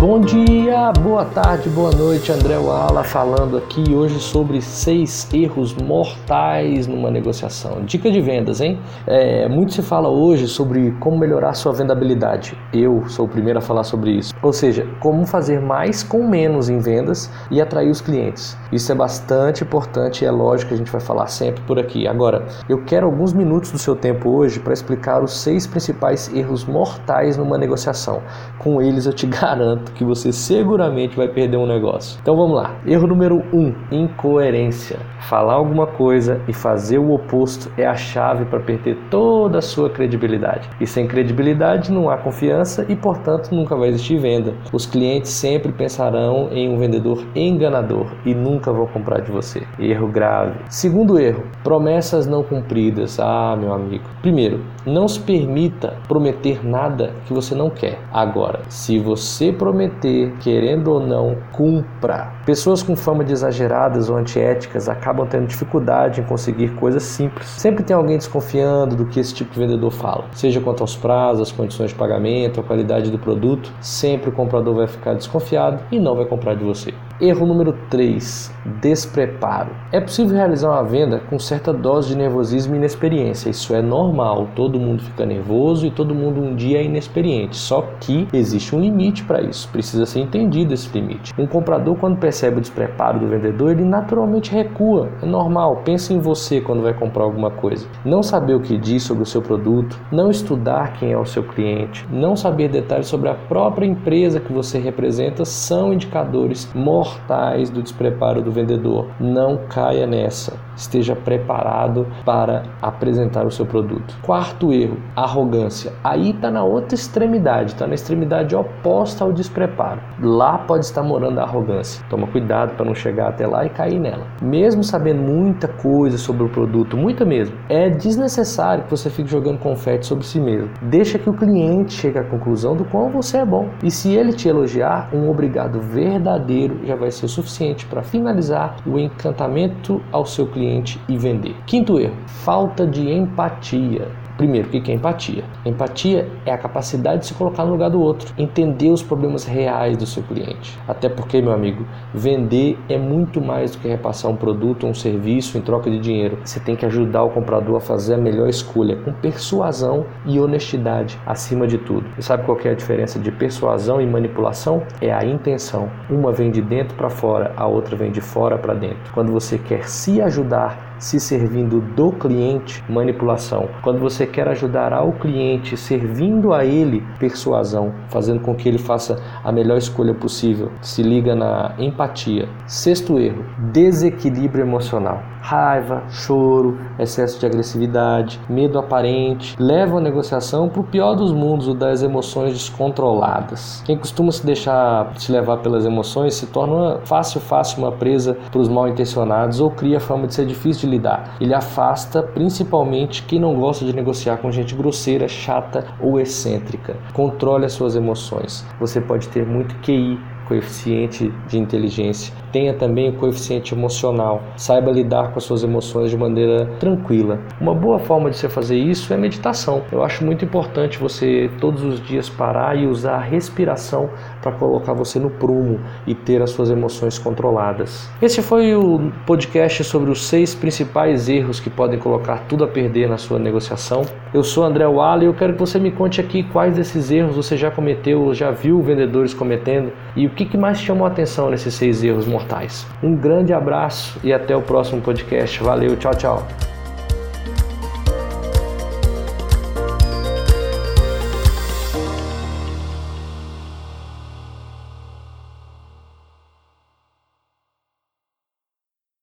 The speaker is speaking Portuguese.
Bom dia, boa tarde, boa noite. André Wala falando aqui hoje sobre seis erros mortais numa negociação. Dica de vendas, hein? É, muito se fala hoje sobre como melhorar sua vendabilidade. Eu sou o primeiro a falar sobre isso. Ou seja, como fazer mais com menos em vendas e atrair os clientes. Isso é bastante importante e é lógico que a gente vai falar sempre por aqui. Agora, eu quero alguns minutos do seu tempo hoje para explicar os seis principais erros mortais numa negociação. Com eles eu te garanto que você seguramente vai perder um negócio. Então vamos lá. Erro número 1: um, incoerência. Falar alguma coisa e fazer o oposto é a chave para perder toda a sua credibilidade. E sem credibilidade não há confiança e, portanto, nunca vai existir venda. Os clientes sempre pensarão em um vendedor enganador e nunca vão comprar de você. Erro grave. Segundo erro: promessas não cumpridas. Ah, meu amigo. Primeiro, não se permita prometer nada que você não quer. Agora, se você prometer prometer, querendo ou não, cumpra. Pessoas com fama de exageradas ou antiéticas acabam tendo dificuldade em conseguir coisas simples. Sempre tem alguém desconfiando do que esse tipo de vendedor fala, seja quanto aos prazos, as condições de pagamento, a qualidade do produto. Sempre o comprador vai ficar desconfiado e não vai comprar de você. Erro número 3: despreparo. É possível realizar uma venda com certa dose de nervosismo e inexperiência. Isso é normal, todo mundo fica nervoso e todo mundo um dia é inexperiente. Só que existe um limite para isso, precisa ser entendido esse limite. Um comprador, quando percebe o despreparo do vendedor, ele naturalmente recua. É normal, pensa em você quando vai comprar alguma coisa. Não saber o que diz sobre o seu produto, não estudar quem é o seu cliente, não saber detalhes sobre a própria empresa que você representa são indicadores mortais do despreparo do vendedor. Não caia nessa. Esteja preparado para apresentar o seu produto. Quarto erro, arrogância. Aí está na outra extremidade, está na extremidade oposta ao despreparo. Lá pode estar morando a arrogância. Toma cuidado para não chegar até lá e cair nela. Mesmo sabendo muita coisa sobre o produto, muita mesmo, é desnecessário que você fique jogando confete sobre si mesmo. Deixa que o cliente chegue à conclusão do quão você é bom. E se ele te elogiar, um obrigado verdadeiro já vai ser suficiente para finalizar o encantamento ao seu cliente e vender. Quinto erro: falta de empatia. Primeiro, o que é empatia? Empatia é a capacidade de se colocar no lugar do outro, entender os problemas reais do seu cliente. Até porque, meu amigo, vender é muito mais do que repassar um produto ou um serviço em troca de dinheiro. Você tem que ajudar o comprador a fazer a melhor escolha, com persuasão e honestidade acima de tudo. E sabe qual é a diferença de persuasão e manipulação? É a intenção. Uma vem de dentro para fora, a outra vem de fora para dentro. Quando você quer se ajudar, se servindo do cliente, manipulação. Quando você quer ajudar ao cliente, servindo a ele, persuasão, fazendo com que ele faça a melhor escolha possível, se liga na empatia. Sexto erro: desequilíbrio emocional. Raiva, choro, excesso de agressividade, medo aparente levam a negociação para o pior dos mundos, o das emoções descontroladas. Quem costuma se deixar se levar pelas emoções se torna fácil, fácil uma presa para os mal intencionados ou cria a fama de ser difícil de lidar. Ele afasta principalmente quem não gosta de negociar com gente grosseira, chata ou excêntrica. Controle as suas emoções. Você pode ter muito QI, coeficiente de inteligência. Tenha também o coeficiente emocional. Saiba lidar com as suas emoções de maneira tranquila. Uma boa forma de você fazer isso é meditação. Eu acho muito importante você todos os dias parar e usar a respiração para colocar você no prumo e ter as suas emoções controladas. Esse foi o podcast sobre os seis principais erros que podem colocar tudo a perder na sua negociação. Eu sou André Walla e eu quero que você me conte aqui quais desses erros você já cometeu já viu vendedores cometendo e o que, que mais chamou a atenção nesses seis erros mortais. Um grande abraço e até o próximo podcast. Valeu, tchau, tchau.